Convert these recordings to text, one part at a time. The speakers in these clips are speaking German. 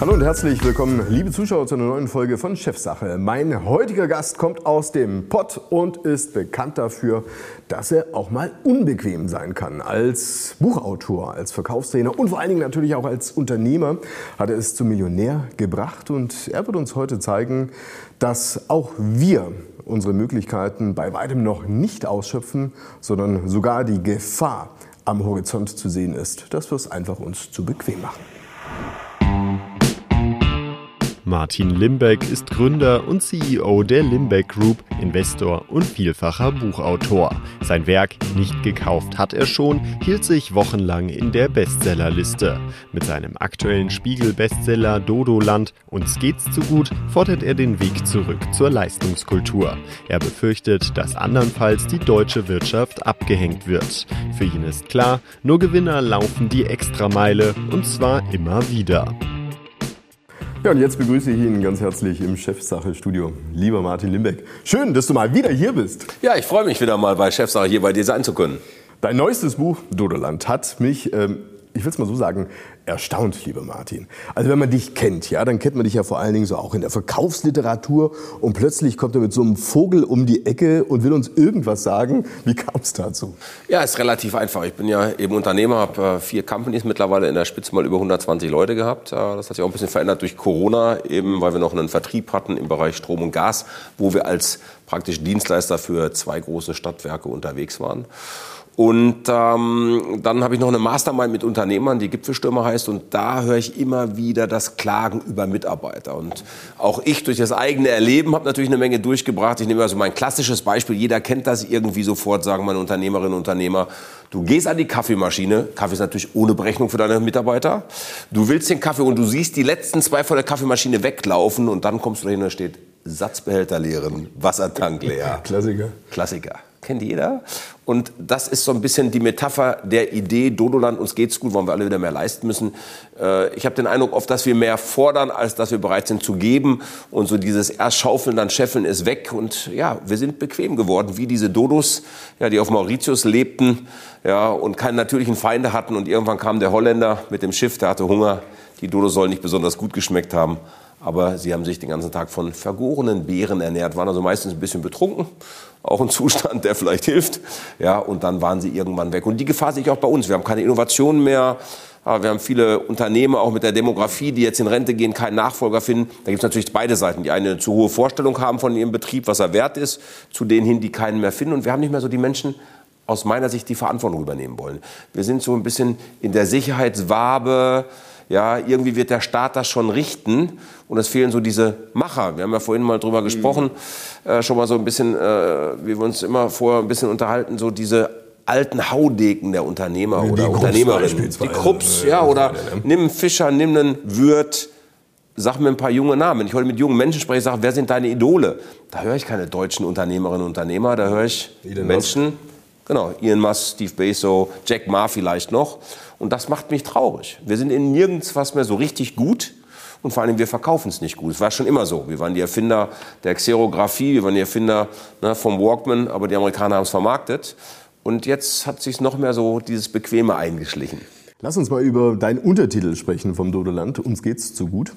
Hallo und herzlich willkommen, liebe Zuschauer, zu einer neuen Folge von Chefsache. Mein heutiger Gast kommt aus dem Pott und ist bekannt dafür, dass er auch mal unbequem sein kann. Als Buchautor, als Verkaufstrainer und vor allen Dingen natürlich auch als Unternehmer hat er es zum Millionär gebracht und er wird uns heute zeigen, dass auch wir unsere Möglichkeiten bei weitem noch nicht ausschöpfen, sondern sogar die Gefahr am Horizont zu sehen ist, dass wir es einfach uns zu bequem machen. Martin Limbeck ist Gründer und CEO der Limbeck Group, Investor und vielfacher Buchautor. Sein Werk Nicht gekauft hat er schon, hielt sich wochenlang in der Bestsellerliste. Mit seinem aktuellen Spiegel-Bestseller Dodoland Uns geht's zu gut fordert er den Weg zurück zur Leistungskultur. Er befürchtet, dass andernfalls die deutsche Wirtschaft abgehängt wird. Für ihn ist klar, nur Gewinner laufen die Extrameile und zwar immer wieder. Ja, und jetzt begrüße ich ihn ganz herzlich im Chefsache-Studio. Lieber Martin Limbeck, schön, dass du mal wieder hier bist. Ja, ich freue mich wieder mal bei Chefsache hier bei dir sein zu können. Dein neuestes Buch, Dodoland, hat mich ähm, ich will es mal so sagen, erstaunt, lieber Martin. Also wenn man dich kennt, ja, dann kennt man dich ja vor allen Dingen so auch in der Verkaufsliteratur und plötzlich kommt er mit so einem Vogel um die Ecke und will uns irgendwas sagen. Wie kam es dazu? Ja, ist relativ einfach. Ich bin ja eben Unternehmer, habe äh, vier Companies mittlerweile in der Spitze mal über 120 Leute gehabt. Das hat sich auch ein bisschen verändert durch Corona, eben weil wir noch einen Vertrieb hatten im Bereich Strom und Gas, wo wir als praktisch Dienstleister für zwei große Stadtwerke unterwegs waren. Und ähm, dann habe ich noch eine Mastermind mit Unternehmern, die Gipfelstürmer heißt. Und da höre ich immer wieder das Klagen über Mitarbeiter. Und auch ich durch das eigene Erleben habe natürlich eine Menge durchgebracht. Ich nehme also mein klassisches Beispiel. Jeder kennt das irgendwie sofort, sagen meine Unternehmerinnen und Unternehmer. Du gehst an die Kaffeemaschine. Kaffee ist natürlich ohne Berechnung für deine Mitarbeiter. Du willst den Kaffee und du siehst die letzten zwei von der Kaffeemaschine weglaufen. Und dann kommst du dahin und da steht Satzbehälter leeren, Wassertank leer. Klassiker. Klassiker kennt jeder. Und das ist so ein bisschen die Metapher der Idee, Dodoland, uns geht's gut, wollen wir alle wieder mehr leisten müssen. Äh, ich habe den Eindruck oft, dass wir mehr fordern, als dass wir bereit sind zu geben. Und so dieses erst schaufeln, dann scheffeln ist weg. Und ja, wir sind bequem geworden, wie diese Dodos, ja, die auf Mauritius lebten ja, und keine natürlichen Feinde hatten. Und irgendwann kam der Holländer mit dem Schiff, der hatte Hunger. Die Dodos sollen nicht besonders gut geschmeckt haben aber sie haben sich den ganzen Tag von vergorenen Beeren ernährt, waren also meistens ein bisschen betrunken, auch ein Zustand, der vielleicht hilft. Ja, und dann waren sie irgendwann weg. Und die Gefahr sehe ich auch bei uns. Wir haben keine Innovationen mehr. Wir haben viele Unternehmer, auch mit der Demografie, die jetzt in Rente gehen, keinen Nachfolger finden. Da gibt es natürlich beide Seiten. Die eine zu hohe Vorstellung haben von ihrem Betrieb, was er wert ist, zu denen hin, die keinen mehr finden. Und wir haben nicht mehr so die Menschen, aus meiner Sicht, die Verantwortung übernehmen wollen. Wir sind so ein bisschen in der Sicherheitswabe, ja, irgendwie wird der Staat das schon richten und es fehlen so diese Macher. Wir haben ja vorhin mal drüber gesprochen, äh, schon mal so ein bisschen, äh, wie wir uns immer vorher ein bisschen unterhalten, so diese alten Haudegen der Unternehmer Wie oder Unternehmerinnen. Die Krupps, ja, oder nimm einen Fischer, nimm einen Wirt, sag mir ein paar junge Namen. Wenn ich heute mit jungen Menschen spreche, sage, wer sind deine Idole? Da höre ich keine deutschen Unternehmerinnen und Unternehmer, da höre ich Elon Menschen, Musk. genau, Ian Musk, Steve Bezos, Jack Ma vielleicht noch. Und das macht mich traurig. Wir sind in nirgends was mehr so richtig gut. Und vor allem, wir verkaufen es nicht gut. Es war schon immer so. Wir waren die Erfinder der Xerographie, wir waren die Erfinder ne, vom Walkman, aber die Amerikaner haben es vermarktet. Und jetzt hat sich noch mehr so dieses Bequeme eingeschlichen. Lass uns mal über deinen Untertitel sprechen vom Dodoland. Uns geht's zu gut.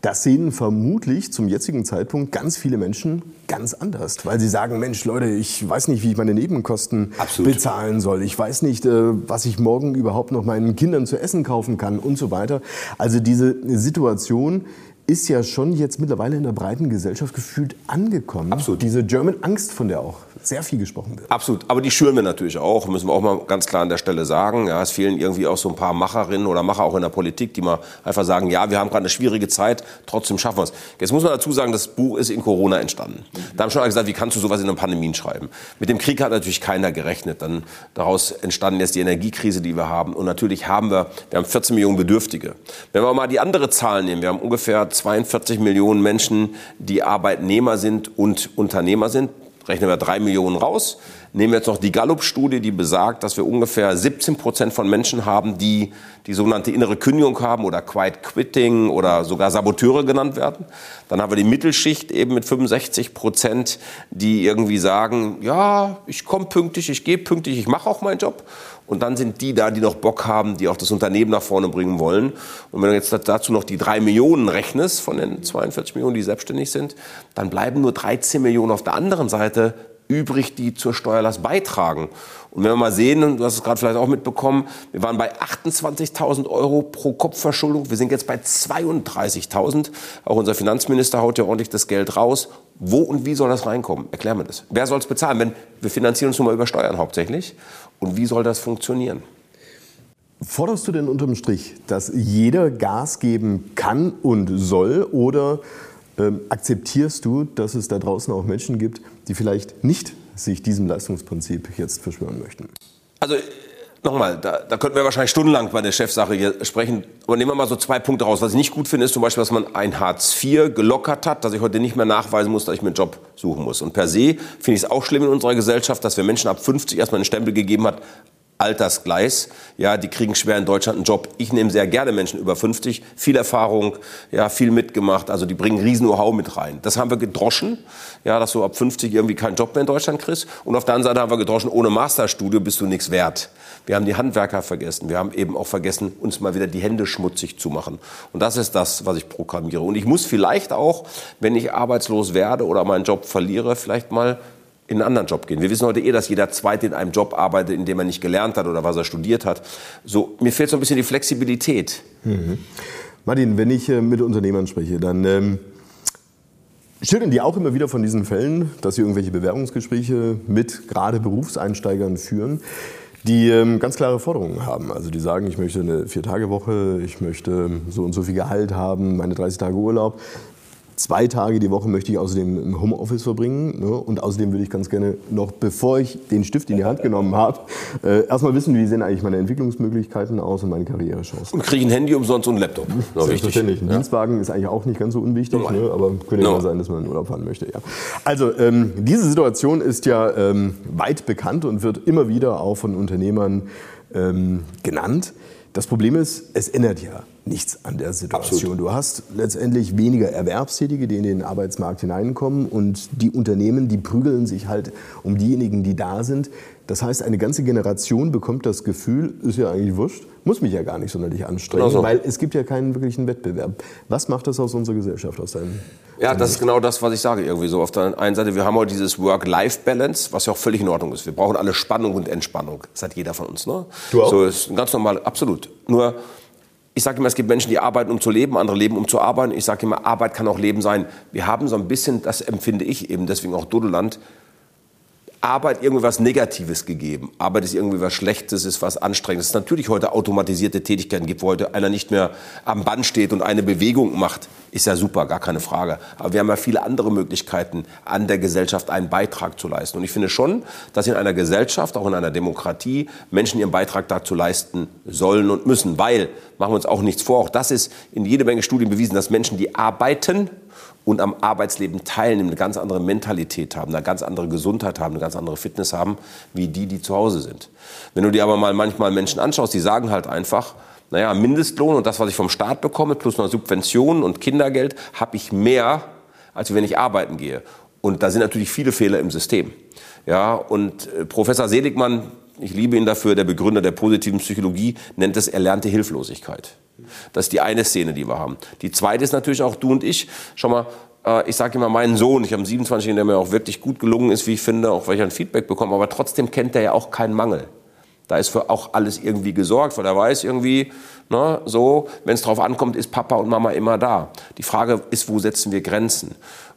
Das sehen vermutlich zum jetzigen Zeitpunkt ganz viele Menschen ganz anders, weil sie sagen, Mensch Leute, ich weiß nicht, wie ich meine Nebenkosten Absolut. bezahlen soll. Ich weiß nicht, äh, was ich morgen überhaupt noch meinen Kindern zu essen kaufen kann und so weiter. Also diese Situation ist ja schon jetzt mittlerweile in der breiten Gesellschaft gefühlt angekommen. Absolut. Diese German Angst, von der auch sehr viel gesprochen wird. Absolut. Aber die schüren wir natürlich auch, müssen wir auch mal ganz klar an der Stelle sagen. Ja, es fehlen irgendwie auch so ein paar Macherinnen oder Macher auch in der Politik, die mal einfach sagen, ja, wir haben gerade eine schwierige Zeit, trotzdem schaffen wir es. Jetzt muss man dazu sagen, das Buch ist in Corona entstanden. Da haben schon alle gesagt, wie kannst du sowas in einer Pandemie schreiben? Mit dem Krieg hat natürlich keiner gerechnet. Dann daraus entstanden jetzt die Energiekrise, die wir haben. Und natürlich haben wir, wir haben 14 Millionen Bedürftige. Wenn wir mal die andere Zahl nehmen, wir haben ungefähr 42 Millionen Menschen, die Arbeitnehmer sind und Unternehmer sind. Rechnen wir drei Millionen raus. Nehmen wir jetzt noch die Gallup-Studie, die besagt, dass wir ungefähr 17 Prozent von Menschen haben, die die sogenannte innere Kündigung haben oder Quiet Quitting oder sogar Saboteure genannt werden. Dann haben wir die Mittelschicht eben mit 65 Prozent, die irgendwie sagen, ja, ich komme pünktlich, ich gehe pünktlich, ich mache auch meinen Job. Und dann sind die da, die noch Bock haben, die auch das Unternehmen nach vorne bringen wollen. Und wenn du jetzt dazu noch die drei Millionen rechnest von den 42 Millionen, die selbstständig sind, dann bleiben nur 13 Millionen auf der anderen Seite übrig, die zur Steuerlast beitragen. Und wenn wir mal sehen, du hast es gerade vielleicht auch mitbekommen, wir waren bei 28.000 Euro pro Kopfverschuldung. Wir sind jetzt bei 32.000. Auch unser Finanzminister haut ja ordentlich das Geld raus. Wo und wie soll das reinkommen? Erklär mir das. Wer soll es bezahlen? Wenn, wir finanzieren uns nun mal über Steuern hauptsächlich. Und wie soll das funktionieren? Forderst du denn unterm Strich, dass jeder Gas geben kann und soll oder ähm, akzeptierst du, dass es da draußen auch Menschen gibt, die vielleicht nicht sich diesem Leistungsprinzip jetzt verschwören möchten? Also nochmal, da, da könnten wir wahrscheinlich stundenlang bei der Chefsache hier sprechen. Aber nehmen wir mal so zwei Punkte raus. Was ich nicht gut finde, ist zum Beispiel, dass man ein Hartz IV gelockert hat, dass ich heute nicht mehr nachweisen muss, dass ich mir einen Job suchen muss. Und per se finde ich es auch schlimm in unserer Gesellschaft, dass wir Menschen ab 50 erstmal einen Stempel gegeben hat, Altersgleis. Ja, die kriegen schwer in Deutschland einen Job. Ich nehme sehr gerne Menschen über 50, viel Erfahrung, ja, viel mitgemacht. Also die bringen riesen Know-how mit rein. Das haben wir gedroschen, ja, dass du ab 50 irgendwie keinen Job mehr in Deutschland kriegst. Und auf der anderen Seite haben wir gedroschen, ohne Masterstudio bist du nichts wert. Wir haben die Handwerker vergessen. Wir haben eben auch vergessen, uns mal wieder die Hände schmutzig zu machen. Und das ist das, was ich programmiere. Und ich muss vielleicht auch, wenn ich arbeitslos werde oder meinen Job verliere, vielleicht mal in einen anderen Job gehen. Wir wissen heute eh, dass jeder Zweite in einem Job arbeitet, in dem er nicht gelernt hat oder was er studiert hat. So, mir fehlt so ein bisschen die Flexibilität. Mhm. Martin, wenn ich äh, mit Unternehmern spreche, dann ähm, schildern die auch immer wieder von diesen Fällen, dass sie irgendwelche Bewerbungsgespräche mit gerade Berufseinsteigern führen die ähm, ganz klare Forderungen haben. Also die sagen, ich möchte eine Vier-Tage-Woche, ich möchte so und so viel Gehalt haben, meine 30 Tage Urlaub. Zwei Tage die Woche möchte ich außerdem im Homeoffice verbringen. Ne? Und außerdem würde ich ganz gerne noch, bevor ich den Stift in die Hand genommen habe, äh, erstmal wissen, wie sehen eigentlich meine Entwicklungsmöglichkeiten aus und meine Karrierechancen. Und kriege ein Handy umsonst und einen Laptop. Selbstverständlich. Ein ja. Dienstwagen ist eigentlich auch nicht ganz so unwichtig, ne? aber könnte ja no. sein, dass man in Urlaub fahren möchte. Ja. Also ähm, diese Situation ist ja ähm, weit bekannt und wird immer wieder auch von Unternehmern ähm, genannt. Das Problem ist, es ändert ja nichts an der Situation. Absolut. Du hast letztendlich weniger Erwerbstätige, die in den Arbeitsmarkt hineinkommen und die Unternehmen, die prügeln sich halt um diejenigen, die da sind. Das heißt, eine ganze Generation bekommt das Gefühl, ist ja eigentlich wurscht, muss mich ja gar nicht sonderlich anstrengen, genau so. weil es gibt ja keinen wirklichen Wettbewerb. Was macht das aus unserer Gesellschaft, aus deinem Ja, das ist genau das, was ich sage irgendwie so. Auf der einen Seite, wir haben heute dieses Work-Life-Balance, was ja auch völlig in Ordnung ist. Wir brauchen alle Spannung und Entspannung. Das hat jeder von uns. Ne? Du auch? So ist ganz normal, absolut. Nur ich sage immer, es gibt Menschen, die arbeiten, um zu leben, andere leben, um zu arbeiten. Ich sage immer, Arbeit kann auch Leben sein. Wir haben so ein bisschen, das empfinde ich eben, deswegen auch Dodoland, Arbeit irgendwie was Negatives gegeben. Arbeit ist irgendwie was Schlechtes, ist was Anstrengendes. Es natürlich heute automatisierte Tätigkeiten gibt, wo heute einer nicht mehr am Band steht und eine Bewegung macht. Ist ja super, gar keine Frage. Aber wir haben ja viele andere Möglichkeiten, an der Gesellschaft einen Beitrag zu leisten. Und ich finde schon, dass in einer Gesellschaft, auch in einer Demokratie, Menschen ihren Beitrag dazu leisten sollen und müssen. Weil, machen wir uns auch nichts vor, auch das ist in jede Menge Studien bewiesen, dass Menschen, die arbeiten, und am Arbeitsleben teilnehmen, eine ganz andere Mentalität haben, eine ganz andere Gesundheit haben, eine ganz andere Fitness haben, wie die, die zu Hause sind. Wenn du dir aber mal manchmal Menschen anschaust, die sagen halt einfach, naja, Mindestlohn und das, was ich vom Staat bekomme, plus noch Subventionen und Kindergeld, habe ich mehr, als wenn ich arbeiten gehe. Und da sind natürlich viele Fehler im System. Ja, und äh, Professor Seligmann, ich liebe ihn dafür, der Begründer der positiven Psychologie, nennt es erlernte Hilflosigkeit. Das ist die eine Szene, die wir haben. Die zweite ist natürlich auch du und ich. Schau mal, äh, ich sage immer meinen Sohn, ich habe einen 27 der mir auch wirklich gut gelungen ist, wie ich finde, auch weil ich ein Feedback bekomme, aber trotzdem kennt er ja auch keinen Mangel. Da ist für auch alles irgendwie gesorgt, weil er weiß irgendwie, ne, so, wenn es drauf ankommt, ist Papa und Mama immer da. Die Frage ist, wo setzen wir Grenzen?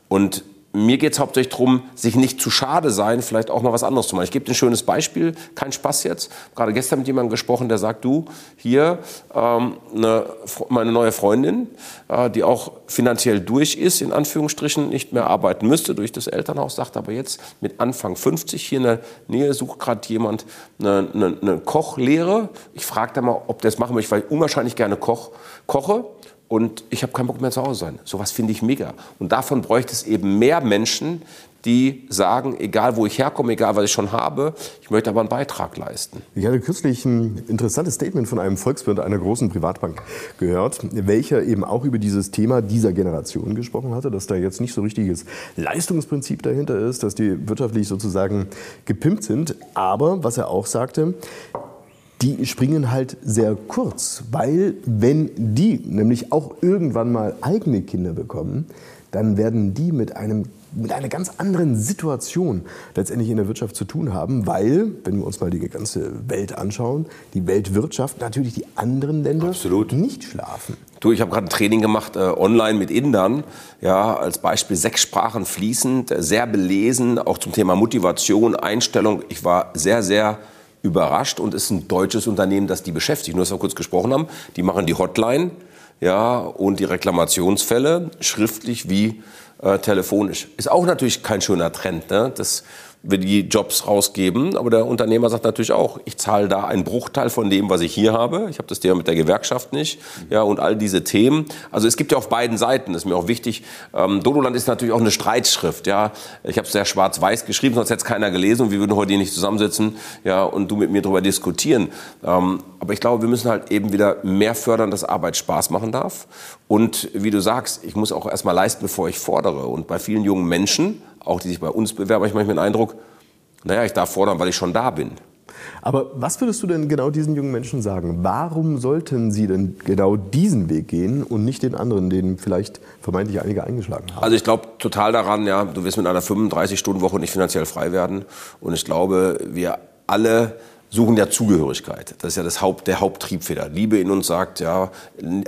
Und mir geht es hauptsächlich darum, sich nicht zu schade sein, vielleicht auch mal was anderes zu machen. Ich gebe dir ein schönes Beispiel, kein Spaß jetzt. Gerade gestern mit jemandem gesprochen, der sagt, du, hier ähm, eine, meine neue Freundin, äh, die auch finanziell durch ist, in Anführungsstrichen, nicht mehr arbeiten müsste durch das Elternhaus, sagt aber jetzt mit Anfang 50 hier in der Nähe sucht gerade jemand eine, eine, eine Kochlehre. Ich frage da mal, ob der das machen möchte, weil ich unwahrscheinlich gerne koch, koche und ich habe keinen Bock mehr zu Hause sein. Sowas finde ich mega. Und davon bräuchte es eben mehr Menschen, die sagen, egal wo ich herkomme, egal was ich schon habe, ich möchte aber einen Beitrag leisten. Ich hatte kürzlich ein interessantes Statement von einem Volkswirt einer großen Privatbank gehört, welcher eben auch über dieses Thema dieser Generation gesprochen hatte, dass da jetzt nicht so richtiges Leistungsprinzip dahinter ist, dass die wirtschaftlich sozusagen gepimpt sind. Aber was er auch sagte, die springen halt sehr kurz, weil wenn die nämlich auch irgendwann mal eigene Kinder bekommen, dann werden die mit einem mit einer ganz anderen Situation letztendlich in der Wirtschaft zu tun haben, weil, wenn wir uns mal die ganze Welt anschauen, die Weltwirtschaft natürlich die anderen Länder Absolut. nicht schlafen. Du, ich habe gerade ein Training gemacht äh, online mit Indern, ja, als Beispiel sechs Sprachen fließend, sehr belesen, auch zum Thema Motivation, Einstellung. Ich war sehr, sehr überrascht und ist ein deutsches Unternehmen, das die beschäftigt. Nur, dass wir kurz gesprochen haben, die machen die Hotline, ja, und die Reklamationsfälle schriftlich wie äh, telefonisch. Ist auch natürlich kein schöner Trend, ne? dass wir die Jobs rausgeben. Aber der Unternehmer sagt natürlich auch, ich zahle da einen Bruchteil von dem, was ich hier habe. Ich habe das Thema mit der Gewerkschaft nicht. Ja, und all diese Themen. Also es gibt ja auf beiden Seiten, das ist mir auch wichtig. Ähm, Dodoland ist natürlich auch eine Streitschrift. Ja, ich habe es sehr schwarz-weiß geschrieben, sonst hätte es keiner gelesen und wir würden heute hier nicht zusammensitzen ja, und du mit mir darüber diskutieren. Ähm, aber ich glaube, wir müssen halt eben wieder mehr fördern, dass Arbeit Spaß machen darf. Und wie du sagst, ich muss auch erstmal leisten, bevor ich fordere. Und bei vielen jungen Menschen auch die sich bei uns bewerben, ich manchmal den Eindruck, naja, ich darf fordern, weil ich schon da bin. Aber was würdest du denn genau diesen jungen Menschen sagen? Warum sollten sie denn genau diesen Weg gehen und nicht den anderen, den vielleicht vermeintlich einige eingeschlagen haben? Also ich glaube total daran, ja, du wirst mit einer 35-Stunden-Woche nicht finanziell frei werden. Und ich glaube, wir alle suchen ja Zugehörigkeit. Das ist ja das Haupt, der Haupttriebfeder. Liebe in uns sagt, ja,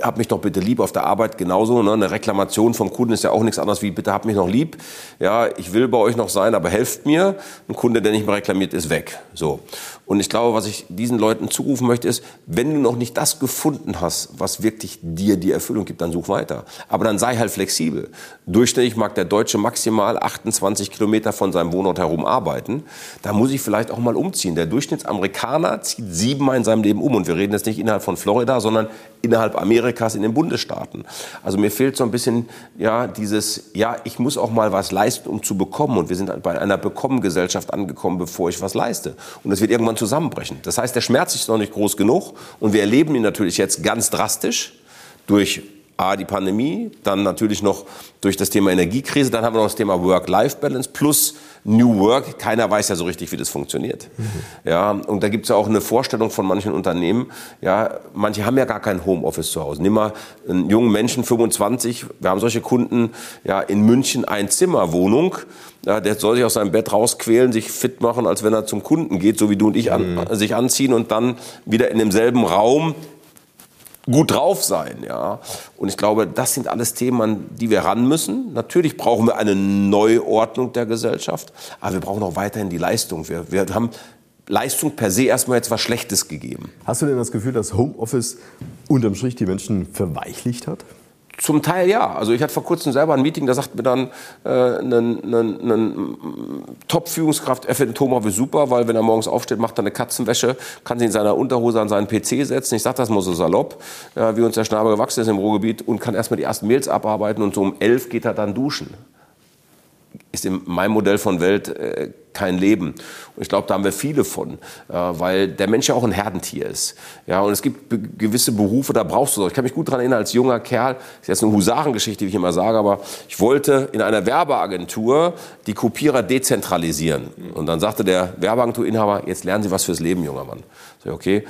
hab mich doch bitte lieb auf der Arbeit genauso. Ne? Eine Reklamation vom Kunden ist ja auch nichts anderes wie, bitte hab mich noch lieb. Ja, ich will bei euch noch sein, aber helft mir. Ein Kunde, der nicht mehr reklamiert, ist weg. So. Und ich glaube, was ich diesen Leuten zurufen möchte, ist, wenn du noch nicht das gefunden hast, was wirklich dir die Erfüllung gibt, dann such weiter. Aber dann sei halt flexibel. Durchschnittlich mag der Deutsche maximal 28 Kilometer von seinem Wohnort herum arbeiten. Da muss ich vielleicht auch mal umziehen. Der Durchschnittsamerikaner zieht siebenmal in seinem Leben um. Und wir reden jetzt nicht innerhalb von Florida, sondern innerhalb Amerikas in den Bundesstaaten. Also mir fehlt so ein bisschen, ja, dieses, ja, ich muss auch mal was leisten, um zu bekommen. Und wir sind bei einer Bekommengesellschaft angekommen, bevor ich was leiste. Und das wird irgendwann zusammenbrechen. Das heißt, der Schmerz ist noch nicht groß genug und wir erleben ihn natürlich jetzt ganz drastisch durch A, die Pandemie, dann natürlich noch durch das Thema Energiekrise, dann haben wir noch das Thema Work-Life-Balance plus New Work. Keiner weiß ja so richtig, wie das funktioniert. Mhm. Ja, und da gibt es ja auch eine Vorstellung von manchen Unternehmen. Ja, manche haben ja gar kein Homeoffice zu Hause. Nimm mal einen jungen Menschen, 25, wir haben solche Kunden, ja, in München ein Zimmerwohnung. Ja, der soll sich aus seinem Bett rausquälen, sich fit machen, als wenn er zum Kunden geht, so wie du und ich an, mhm. sich anziehen und dann wieder in demselben Raum gut drauf sein, ja. Und ich glaube, das sind alles Themen, an die wir ran müssen. Natürlich brauchen wir eine Neuordnung der Gesellschaft, aber wir brauchen auch weiterhin die Leistung. Wir, wir haben Leistung per se erstmal jetzt was Schlechtes gegeben. Hast du denn das Gefühl, dass Homeoffice unterm Strich die Menschen verweichlicht hat? Zum Teil ja. Also ich hatte vor kurzem selber ein Meeting, da sagt mir dann äh, eine, Top-Führungskraft, er findet Homeoffice super, weil wenn er morgens aufsteht, macht er eine Katzenwäsche, kann sie in seiner Unterhose an seinen PC setzen. Ich sage das mal so salopp, ja, wie uns der Schnabel gewachsen ist im Ruhrgebiet und kann erstmal die ersten Mails abarbeiten und so um elf geht er dann duschen ist in meinem Modell von Welt äh, kein Leben. Und ich glaube, da haben wir viele von, äh, weil der Mensch ja auch ein Herdentier ist. Ja, und es gibt be gewisse Berufe, da brauchst du so. Ich kann mich gut daran erinnern, als junger Kerl, ist jetzt eine Husarengeschichte, wie ich immer sage, aber ich wollte in einer Werbeagentur die Kopierer dezentralisieren. Und dann sagte der Werbeagenturinhaber, jetzt lernen Sie was fürs Leben, junger Mann. Ich sag, okay,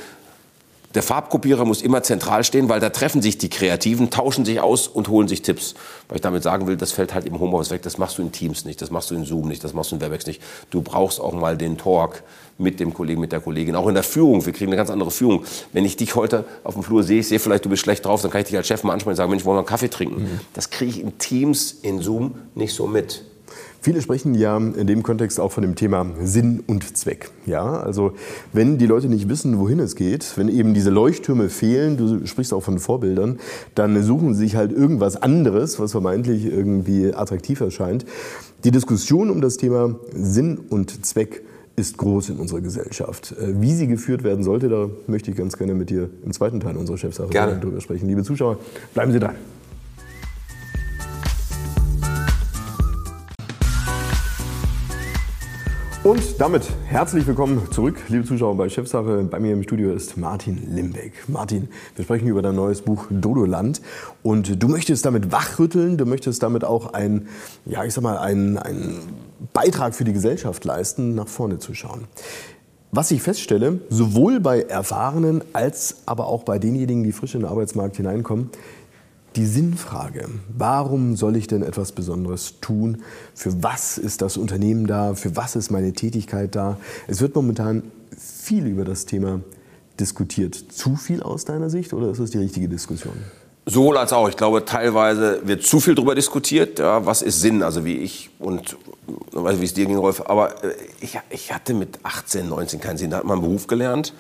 der Farbkopierer muss immer zentral stehen, weil da treffen sich die Kreativen, tauschen sich aus und holen sich Tipps. Weil ich damit sagen will, das fällt halt im Homeoffice weg. Das machst du in Teams nicht, das machst du in Zoom nicht, das machst du in Webex nicht. Du brauchst auch mal den Talk mit dem Kollegen, mit der Kollegin. Auch in der Führung. Wir kriegen eine ganz andere Führung. Wenn ich dich heute auf dem Flur sehe, ich sehe vielleicht, du bist schlecht drauf, dann kann ich dich als Chef mal ansprechen und sagen, Mensch, wollen wir einen Kaffee trinken? Mhm. Das kriege ich in Teams, in Zoom nicht so mit. Viele sprechen ja in dem Kontext auch von dem Thema Sinn und Zweck. Ja, also wenn die Leute nicht wissen, wohin es geht, wenn eben diese Leuchttürme fehlen, du sprichst auch von Vorbildern, dann suchen sie sich halt irgendwas anderes, was vermeintlich irgendwie attraktiv erscheint. Die Diskussion um das Thema Sinn und Zweck ist groß in unserer Gesellschaft. Äh, wie sie geführt werden sollte, da möchte ich ganz gerne mit dir im zweiten Teil unserer Chefsache darüber sprechen. Liebe Zuschauer, bleiben Sie dran. Und damit herzlich willkommen zurück, liebe Zuschauer bei Chefsache. Bei mir im Studio ist Martin Limbeck. Martin, wir sprechen über dein neues Buch Dodoland. Und du möchtest damit wachrütteln, du möchtest damit auch ein, ja, ich sag mal, einen, einen Beitrag für die Gesellschaft leisten, nach vorne zu schauen. Was ich feststelle, sowohl bei Erfahrenen als aber auch bei denjenigen, die frisch in den Arbeitsmarkt hineinkommen, die Sinnfrage. Warum soll ich denn etwas Besonderes tun? Für was ist das Unternehmen da? Für was ist meine Tätigkeit da? Es wird momentan viel über das Thema diskutiert. Zu viel aus deiner Sicht oder ist das die richtige Diskussion? Sowohl als auch. Ich glaube, teilweise wird zu viel darüber diskutiert. Ja, was ist Sinn? Also wie ich und weiß wie es dir ging, Rolf. Aber äh, ich, ich hatte mit 18, 19 keinen Sinn. Da hat man einen Beruf gelernt.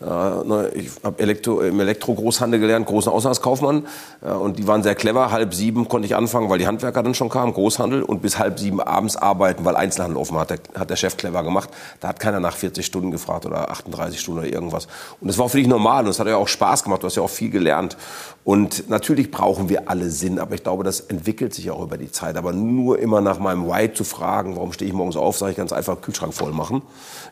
Ich habe Elektro, im Elektro-Großhandel gelernt, großen Auslandskaufmann. Und die waren sehr clever. Halb sieben konnte ich anfangen, weil die Handwerker dann schon kamen, Großhandel. Und bis halb sieben abends arbeiten, weil Einzelhandel offen hat. Hat der Chef clever gemacht. Da hat keiner nach 40 Stunden gefragt oder 38 Stunden oder irgendwas. Und das war für dich normal. Und es hat ja auch Spaß gemacht. Du hast ja auch viel gelernt. Und natürlich brauchen wir alle Sinn. Aber ich glaube, das entwickelt sich auch über die Zeit. Aber nur immer nach meinem Why zu fragen, warum stehe ich morgens auf, sage ich ganz einfach, Kühlschrank voll machen.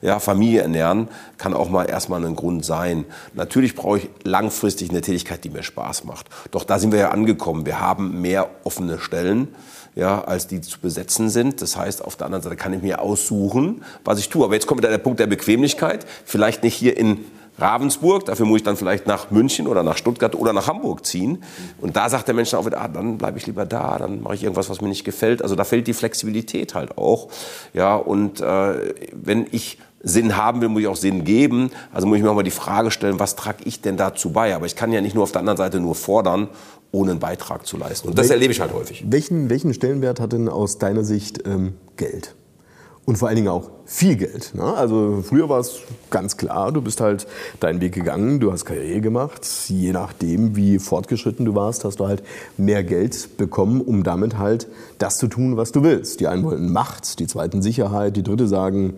Ja, Familie ernähren kann auch mal erstmal einen Grund sein. Natürlich brauche ich langfristig eine Tätigkeit, die mir Spaß macht. Doch da sind wir ja angekommen. Wir haben mehr offene Stellen, ja, als die zu besetzen sind. Das heißt, auf der anderen Seite kann ich mir aussuchen, was ich tue. Aber jetzt kommt wieder der Punkt der Bequemlichkeit. Vielleicht nicht hier in Ravensburg, dafür muss ich dann vielleicht nach München oder nach Stuttgart oder nach Hamburg ziehen. Und da sagt der Mensch dann auch wieder, ah, dann bleibe ich lieber da, dann mache ich irgendwas, was mir nicht gefällt. Also da fällt die Flexibilität halt auch. Ja, und äh, wenn ich Sinn haben will, muss ich auch Sinn geben. Also muss ich mir auch mal die Frage stellen, was trage ich denn dazu bei? Aber ich kann ja nicht nur auf der anderen Seite nur fordern, ohne einen Beitrag zu leisten. Und das erlebe ich halt häufig. Welchen, welchen Stellenwert hat denn aus deiner Sicht ähm, Geld? Und vor allen Dingen auch viel Geld. Ne? Also früher war es ganz klar, du bist halt deinen Weg gegangen, du hast Karriere gemacht. Je nachdem, wie fortgeschritten du warst, hast du halt mehr Geld bekommen, um damit halt das zu tun, was du willst. Die einen wollten Macht, die zweiten Sicherheit, die dritte sagen,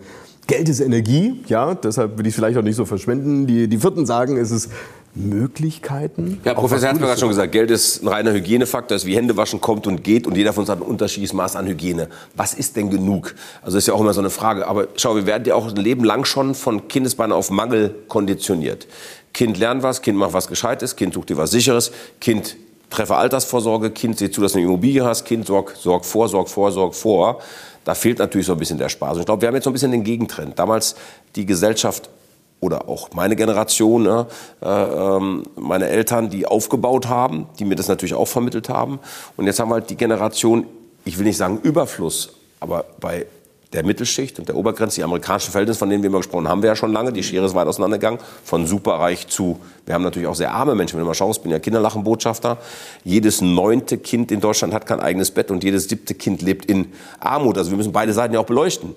Geld ist Energie, ja, deshalb will ich es vielleicht auch nicht so verschwenden. Die, die vierten sagen, es ist Möglichkeiten. Ja, Professor Herzberg hat schon gesagt, Geld ist ein reiner Hygienefaktor, ist wie Hände waschen kommt und geht und jeder von uns hat ein unterschiedliches Maß an Hygiene. Was ist denn genug? Also das ist ja auch immer so eine Frage. Aber schau, wir werden ja auch ein Leben lang schon von Kindesbeinen auf Mangel konditioniert. Kind lernt was, Kind macht was Gescheites, Kind sucht dir was Sicheres, Kind treffe Altersvorsorge, Kind sieht zu, dass du eine Immobilie hast, Kind sorg, sorg vor, sorg vor, sorg vor. Da fehlt natürlich so ein bisschen der Spaß. Und ich glaube, wir haben jetzt so ein bisschen den Gegentrend. Damals die Gesellschaft oder auch meine Generation, ne, äh, ähm, meine Eltern, die aufgebaut haben, die mir das natürlich auch vermittelt haben. Und jetzt haben wir halt die Generation, ich will nicht sagen Überfluss, aber bei der Mittelschicht und der Obergrenze, die amerikanischen Verhältnisse, von denen wir immer gesprochen haben, wir ja schon lange. Die Schere ist weit auseinandergegangen, von superreich zu, wir haben natürlich auch sehr arme Menschen. Wenn du mal schaust, bin ja Kinderlachenbotschafter. Jedes neunte Kind in Deutschland hat kein eigenes Bett und jedes siebte Kind lebt in Armut. Also wir müssen beide Seiten ja auch beleuchten.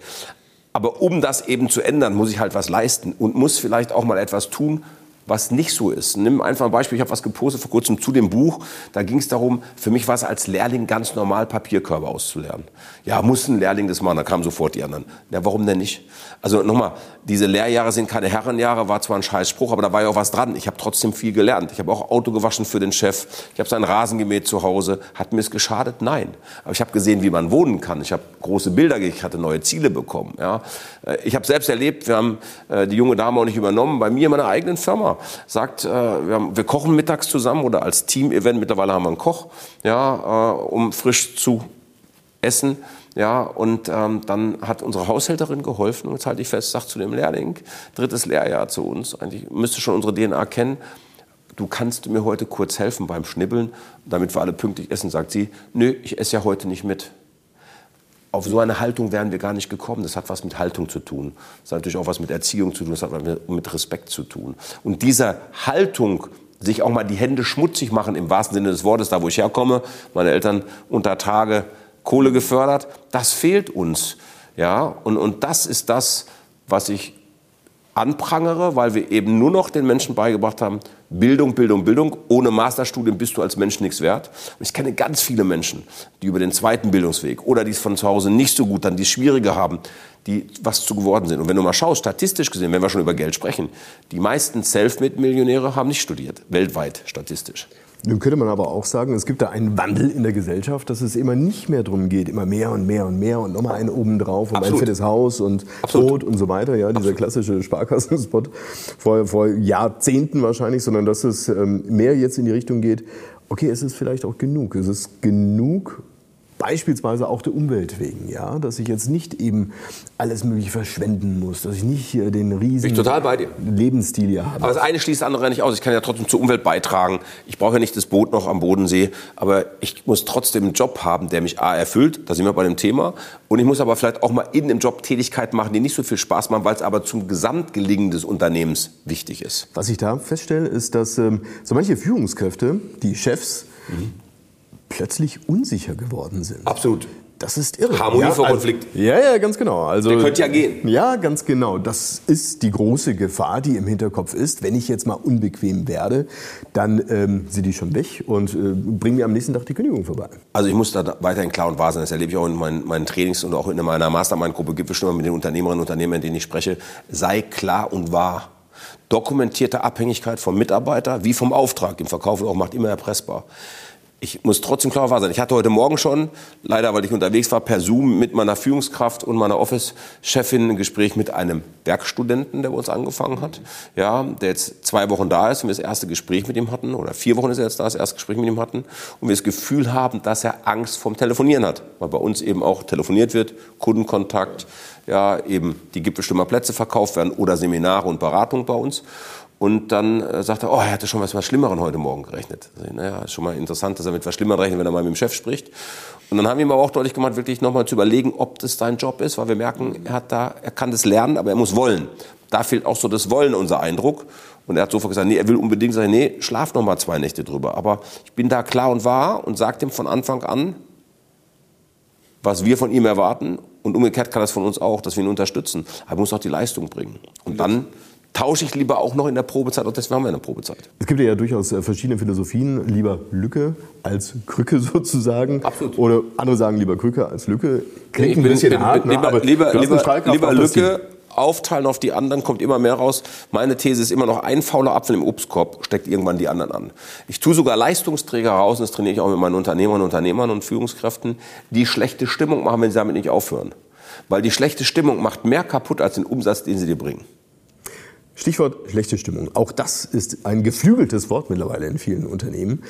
Aber um das eben zu ändern, muss ich halt was leisten und muss vielleicht auch mal etwas tun, was nicht so ist. Nimm einfach ein Beispiel, ich habe was gepostet vor kurzem zu dem Buch. Da ging es darum, für mich war es als Lehrling ganz normal, Papierkörbe auszulernen. Ja, muss ein Lehrling das machen, da kamen sofort die anderen. Ja, warum denn nicht? Also nochmal, diese Lehrjahre sind keine Herrenjahre, war zwar ein scheiß Spruch, aber da war ja auch was dran. Ich habe trotzdem viel gelernt. Ich habe auch Auto gewaschen für den Chef. Ich habe seinen Rasen gemäht zu Hause. Hat mir es geschadet? Nein. Aber ich habe gesehen, wie man wohnen kann. Ich habe große Bilder, ich hatte neue Ziele bekommen. Ja. Äh, ich habe selbst erlebt, wir haben äh, die junge Dame auch nicht übernommen, bei mir in meiner eigenen Firma. Sagt, äh, wir, haben, wir kochen mittags zusammen oder als Team-Event, mittlerweile haben wir einen Koch, ja, um frisch zu essen. Ja, und ähm, dann hat unsere Haushälterin geholfen und jetzt halte ich fest, sagt zu dem Lehrling, drittes Lehrjahr zu uns, eigentlich müsste schon unsere DNA kennen, du kannst mir heute kurz helfen beim Schnibbeln, damit wir alle pünktlich essen, sagt sie, nö, ich esse ja heute nicht mit. Auf so eine Haltung wären wir gar nicht gekommen. Das hat was mit Haltung zu tun. Das hat natürlich auch was mit Erziehung zu tun. Das hat was mit Respekt zu tun. Und diese Haltung, sich auch mal die Hände schmutzig machen, im wahrsten Sinne des Wortes, da wo ich herkomme, meine Eltern unter Tage Kohle gefördert. Das fehlt uns. Ja, und, und das ist das, was ich anprangere, weil wir eben nur noch den Menschen beigebracht haben, Bildung, Bildung, Bildung. Ohne Masterstudium bist du als Mensch nichts wert. Und ich kenne ganz viele Menschen, die über den zweiten Bildungsweg oder die es von zu Hause nicht so gut, dann die es schwieriger haben, die was zu geworden sind. Und wenn du mal schaust, statistisch gesehen, wenn wir schon über Geld sprechen, die meisten Selfmade-Millionäre haben nicht studiert, weltweit statistisch. Nun könnte man aber auch sagen, es gibt da einen Wandel in der Gesellschaft, dass es immer nicht mehr darum geht, immer mehr und mehr und mehr und nochmal einen oben drauf und Absolut. ein fettes Haus und Absolut. Brot und so weiter. Ja, dieser Absolut. klassische Sparkassenspot vor, vor Jahrzehnten wahrscheinlich, sondern dass es ähm, mehr jetzt in die Richtung geht, okay, es ist vielleicht auch genug. Es ist genug Beispielsweise auch der Umwelt wegen, ja, dass ich jetzt nicht eben alles mögliche verschwenden muss, dass ich nicht hier den riesigen Lebensstil hier habe. Aber das eine schließt das andere nicht aus. Ich kann ja trotzdem zur Umwelt beitragen. Ich brauche ja nicht das Boot noch am Bodensee, aber ich muss trotzdem einen Job haben, der mich A erfüllt, da sind wir bei dem Thema, und ich muss aber vielleicht auch mal in dem Job Tätigkeiten machen, die nicht so viel Spaß machen, weil es aber zum Gesamtgelingen des Unternehmens wichtig ist. Was ich da feststelle, ist, dass ähm, so manche Führungskräfte, die Chefs, mhm plötzlich unsicher geworden sind. Absolut. Das ist irre. Harmonie ja, vor also, Konflikt. Ja, ja, ganz genau. Also, Der könnte ja gehen. Ja, ganz genau. Das ist die große Gefahr, die im Hinterkopf ist. Wenn ich jetzt mal unbequem werde, dann ähm, sind die schon weg und äh, bringen mir am nächsten Tag die Kündigung vorbei. Also ich muss da weiterhin klar und wahr sein. Das erlebe ich auch in meinen, meinen Trainings und auch in meiner Mastermind-Gruppe Gipfelstimme mit den Unternehmerinnen und Unternehmern, mit denen ich spreche. Sei klar und wahr. Dokumentierte Abhängigkeit vom Mitarbeiter wie vom Auftrag. Im Verkauf auch macht immer erpressbar ich muss trotzdem klar sein. Ich hatte heute Morgen schon, leider weil ich unterwegs war, per Zoom mit meiner Führungskraft und meiner Office-Chefin ein Gespräch mit einem Werkstudenten, der bei uns angefangen hat, ja, der jetzt zwei Wochen da ist und wir das erste Gespräch mit ihm hatten, oder vier Wochen ist er jetzt da, das erste Gespräch mit ihm hatten, und wir das Gefühl haben, dass er Angst vom Telefonieren hat, weil bei uns eben auch telefoniert wird, Kundenkontakt, ja, eben die Gipfelstürmer Plätze verkauft werden oder Seminare und Beratung bei uns. Und dann äh, sagt er, oh, er hatte schon was, was Schlimmeren heute Morgen gerechnet. Also, naja, ist schon mal interessant, dass er mit was Schlimmerem rechnet, wenn er mal mit dem Chef spricht. Und dann haben wir ihm aber auch deutlich gemacht, wirklich nochmal zu überlegen, ob das sein Job ist, weil wir merken, er hat da, er kann das lernen, aber er muss wollen. Da fehlt auch so das Wollen, unser Eindruck. Und er hat sofort gesagt, nee, er will unbedingt sagen, nee, schlaf noch mal zwei Nächte drüber. Aber ich bin da klar und wahr und sage ihm von Anfang an, was wir von ihm erwarten. Und umgekehrt kann das von uns auch, dass wir ihn unterstützen. Aber er muss auch die Leistung bringen. Und dann tausche ich lieber auch noch in der Probezeit und deswegen haben wir eine Probezeit. Es gibt ja durchaus äh, verschiedene Philosophien, lieber Lücke als Krücke sozusagen. Absolut. Oder andere sagen lieber Krücke als Lücke. Klingt ein bisschen bin, hart, ne? lieber, aber lieber, lieber, lieber Lücke aufteilen auf die anderen, kommt immer mehr raus. Meine These ist immer noch, ein fauler Apfel im Obstkorb steckt irgendwann die anderen an. Ich tue sogar Leistungsträger raus, und das trainiere ich auch mit meinen Unternehmern und Unternehmern und Führungskräften, die schlechte Stimmung machen, wenn sie damit nicht aufhören. Weil die schlechte Stimmung macht mehr kaputt als den Umsatz, den sie dir bringen. Stichwort schlechte Stimmung. Auch das ist ein geflügeltes Wort mittlerweile in vielen Unternehmen.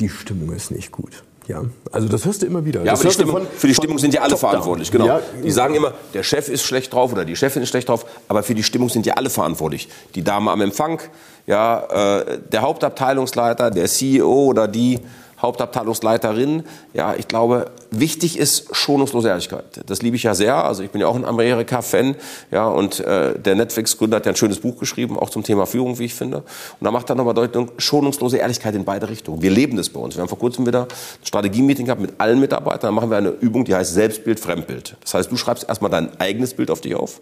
Die Stimmung ist nicht gut. Ja, also das hörst du immer wieder. Ja, aber die Stimmung, von, für die Stimmung sind ja alle verantwortlich. Genau. Ja, die sagen immer, der Chef ist schlecht drauf oder die Chefin ist schlecht drauf, aber für die Stimmung sind ja alle verantwortlich. Die Dame am Empfang, ja, äh, der Hauptabteilungsleiter, der CEO oder die Hauptabteilungsleiterin. Ja, ich glaube, wichtig ist schonungslose Ehrlichkeit. Das liebe ich ja sehr. Also ich bin ja auch ein Amerika-Fan. Ja, und äh, der Netflix-Gründer hat ja ein schönes Buch geschrieben, auch zum Thema Führung, wie ich finde. Und da macht er nochmal deutlich schonungslose Ehrlichkeit in beide Richtungen. Wir leben das bei uns. Wir haben vor kurzem wieder ein Strategie-Meeting gehabt mit allen Mitarbeitern. Da machen wir eine Übung, die heißt Selbstbild, Fremdbild. Das heißt, du schreibst erstmal dein eigenes Bild auf dich auf.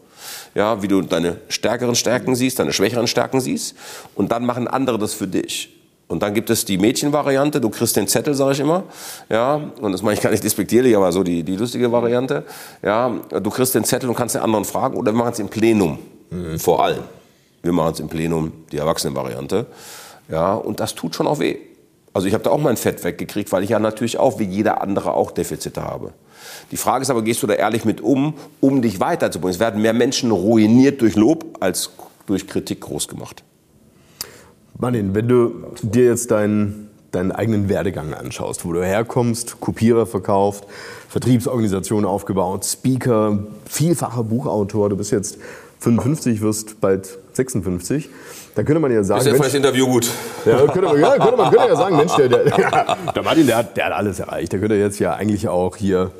Ja, wie du deine stärkeren Stärken siehst, deine schwächeren Stärken siehst. Und dann machen andere das für dich. Und dann gibt es die Mädchenvariante, du kriegst den Zettel, sage ich immer. Ja, und das mache ich gar nicht despektierlich, aber so die, die lustige Variante. Ja, du kriegst den Zettel und kannst den anderen fragen oder wir machen es im Plenum. Mhm. Vor allem. Wir machen es im Plenum, die Erwachsenenvariante. Ja, und das tut schon auch weh. Also ich habe da auch mein Fett weggekriegt, weil ich ja natürlich auch wie jeder andere auch Defizite habe. Die Frage ist aber, gehst du da ehrlich mit um, um dich weiterzubringen? Es werden mehr Menschen ruiniert durch Lob als durch Kritik groß gemacht. Martin, wenn du dir jetzt deinen, deinen eigenen Werdegang anschaust, wo du herkommst, Kopierer verkauft, Vertriebsorganisation aufgebaut, Speaker, vielfacher Buchautor, du bist jetzt 55, wirst bald 56. Da könnte man ja sagen. Ist ja das Interview gut. Ja, könnte man, ja, könnte man könnte ja sagen, Mensch, der, der, der Martin, der hat, der hat alles erreicht. Der könnte jetzt ja eigentlich auch hier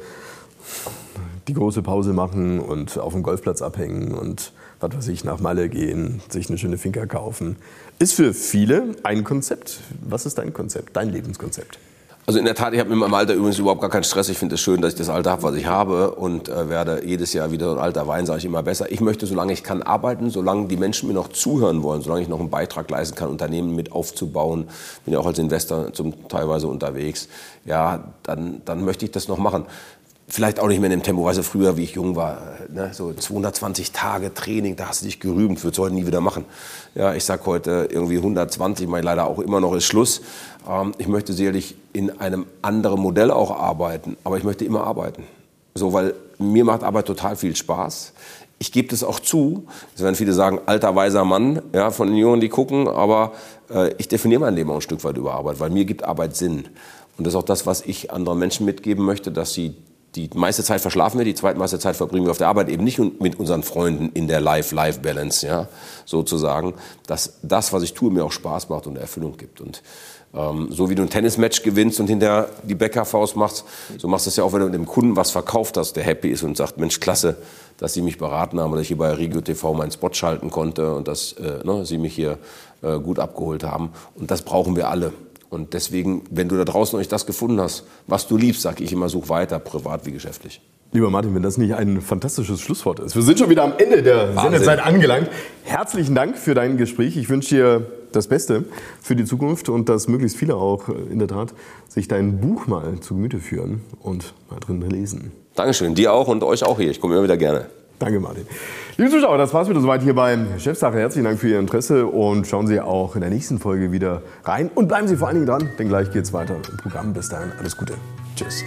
die große Pause machen und auf dem Golfplatz abhängen und was weiß ich, nach Malle gehen, sich eine schöne Finca kaufen. Ist für viele ein Konzept. Was ist dein Konzept, dein Lebenskonzept? Also in der Tat, ich habe mit meinem Alter übrigens überhaupt gar keinen Stress. Ich finde es schön, dass ich das Alter habe, was ich habe und äh, werde jedes Jahr wieder ein alter Wein, sage ich immer besser. Ich möchte, solange ich kann, arbeiten, solange die Menschen mir noch zuhören wollen, solange ich noch einen Beitrag leisten kann, Unternehmen mit aufzubauen. Bin ja auch als Investor zum teilweise unterwegs. Ja, dann, dann möchte ich das noch machen vielleicht auch nicht mehr in dem Tempo, weißt du, früher, wie ich jung war, ne, so 220 Tage Training, da hast du dich gerühmt, würdest du heute nie wieder machen. Ja, ich sag heute irgendwie 120, mein leider auch immer noch ist Schluss. Ähm, ich möchte sicherlich in einem anderen Modell auch arbeiten, aber ich möchte immer arbeiten. So, weil mir macht Arbeit total viel Spaß. Ich gebe das auch zu. Es werden viele sagen, alter weiser Mann, ja, von den Jungen, die gucken, aber äh, ich definiere mein Leben auch ein Stück weit über Arbeit, weil mir gibt Arbeit Sinn. Und das ist auch das, was ich anderen Menschen mitgeben möchte, dass sie die meiste Zeit verschlafen wir, die zweitmeiste Zeit verbringen wir auf der Arbeit, eben nicht mit unseren Freunden in der Life-Life-Balance, ja, sozusagen, dass das, was ich tue, mir auch Spaß macht und Erfüllung gibt. Und ähm, so wie du ein Tennismatch gewinnst und hinter die Bäckerfaust machst, so machst du es ja auch, wenn du dem Kunden was verkauft hast, der happy ist und sagt, Mensch, klasse, dass Sie mich beraten haben, dass ich hier bei Regio TV meinen Spot schalten konnte und dass äh, ne, Sie mich hier äh, gut abgeholt haben. Und das brauchen wir alle. Und deswegen, wenn du da draußen euch das gefunden hast, was du liebst, sage ich immer, such weiter, privat wie geschäftlich. Lieber Martin, wenn das nicht ein fantastisches Schlusswort ist. Wir sind schon wieder am Ende der Wahnsinn. Sendezeit angelangt. Herzlichen Dank für dein Gespräch. Ich wünsche dir das Beste für die Zukunft und dass möglichst viele auch in der Tat sich dein Buch mal zu Gemüte führen und mal drin lesen. Dankeschön. Dir auch und euch auch hier. Ich komme immer wieder gerne. Danke, Martin. Liebe Zuschauer, das war's wieder soweit hier beim Chefsache. Herzlichen Dank für Ihr Interesse und schauen Sie auch in der nächsten Folge wieder rein und bleiben Sie vor allen Dingen dran, denn gleich geht's weiter im Programm. Bis dahin, alles Gute. Tschüss.